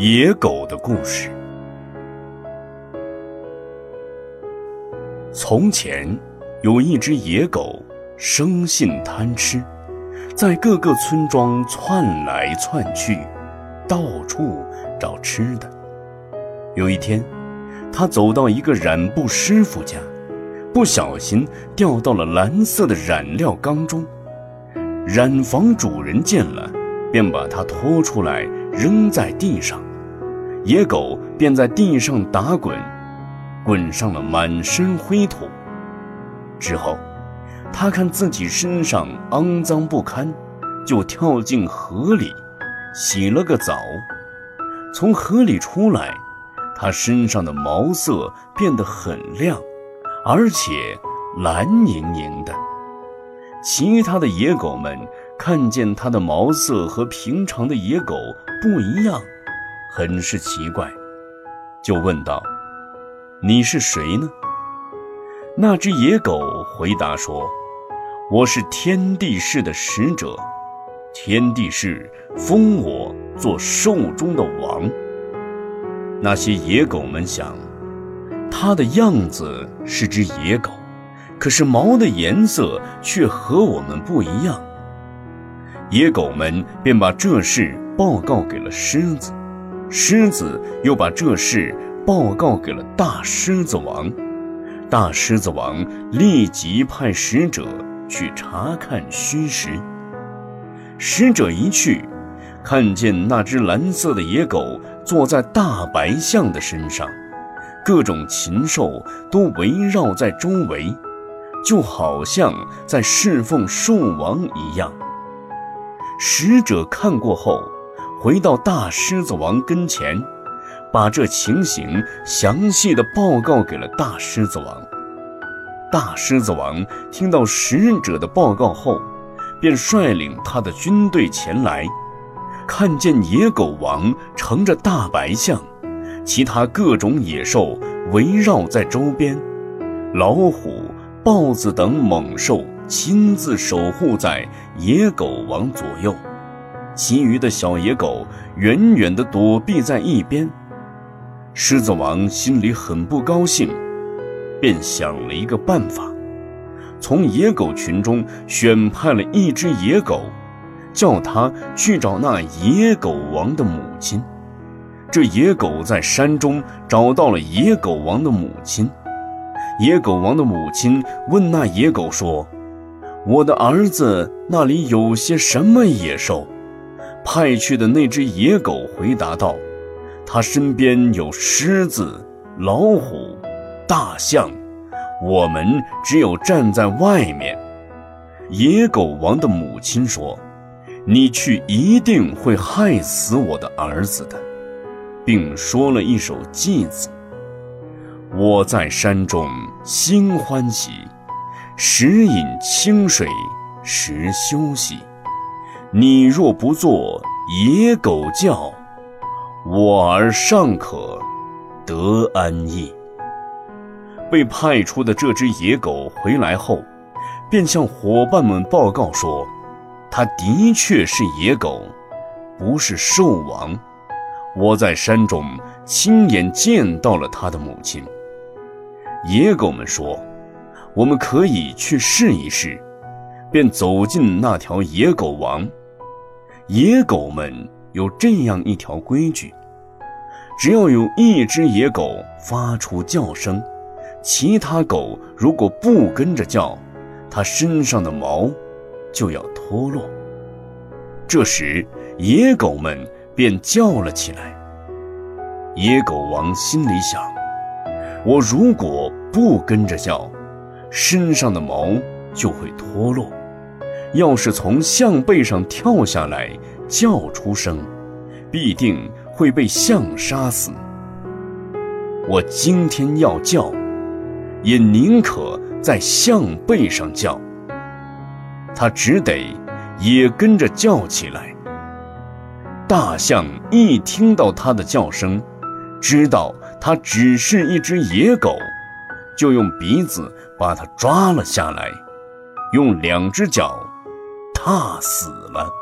野狗的故事。从前有一只野狗，生性贪吃，在各个村庄窜来窜去，到处找吃的。有一天，它走到一个染布师傅家，不小心掉到了蓝色的染料缸中。染坊主人见了，便把它拖出来扔在地上。野狗便在地上打滚，滚上了满身灰土。之后，他看自己身上肮脏不堪，就跳进河里，洗了个澡。从河里出来，他身上的毛色变得很亮，而且蓝莹莹的。其他的野狗们看见他的毛色和平常的野狗不一样。很是奇怪，就问道：“你是谁呢？”那只野狗回答说：“我是天地氏的使者，天地氏封我做兽中的王。”那些野狗们想，它的样子是只野狗，可是毛的颜色却和我们不一样。野狗们便把这事报告给了狮子。狮子又把这事报告给了大狮子王，大狮子王立即派使者去查看虚实。使者一去，看见那只蓝色的野狗坐在大白象的身上，各种禽兽都围绕在周围，就好像在侍奉兽王一样。使者看过后。回到大狮子王跟前，把这情形详细的报告给了大狮子王。大狮子王听到使者的报告后，便率领他的军队前来，看见野狗王乘着大白象，其他各种野兽围绕在周边，老虎、豹子等猛兽亲自守护在野狗王左右。其余的小野狗远远地躲避在一边，狮子王心里很不高兴，便想了一个办法，从野狗群中选派了一只野狗，叫他去找那野狗王的母亲。这野狗在山中找到了野狗王的母亲，野狗王的母亲问那野狗说：“我的儿子那里有些什么野兽？”派去的那只野狗回答道：“他身边有狮子、老虎、大象，我们只有站在外面。”野狗王的母亲说：“你去一定会害死我的儿子的，并说了一首偈子：我在山中心欢喜，时饮清水时休息。”你若不做野狗叫，我儿尚可得安逸。被派出的这只野狗回来后，便向伙伴们报告说：“它的确是野狗，不是兽王。我在山中亲眼见到了他的母亲。”野狗们说：“我们可以去试一试。”便走进那条野狗王。野狗们有这样一条规矩：只要有一只野狗发出叫声，其他狗如果不跟着叫，它身上的毛就要脱落。这时，野狗们便叫了起来。野狗王心里想：我如果不跟着叫，身上的毛就会脱落。要是从象背上跳下来叫出声，必定会被象杀死。我今天要叫，也宁可在象背上叫。他只得也跟着叫起来。大象一听到他的叫声，知道他只是一只野狗，就用鼻子把它抓了下来，用两只脚。啊死了。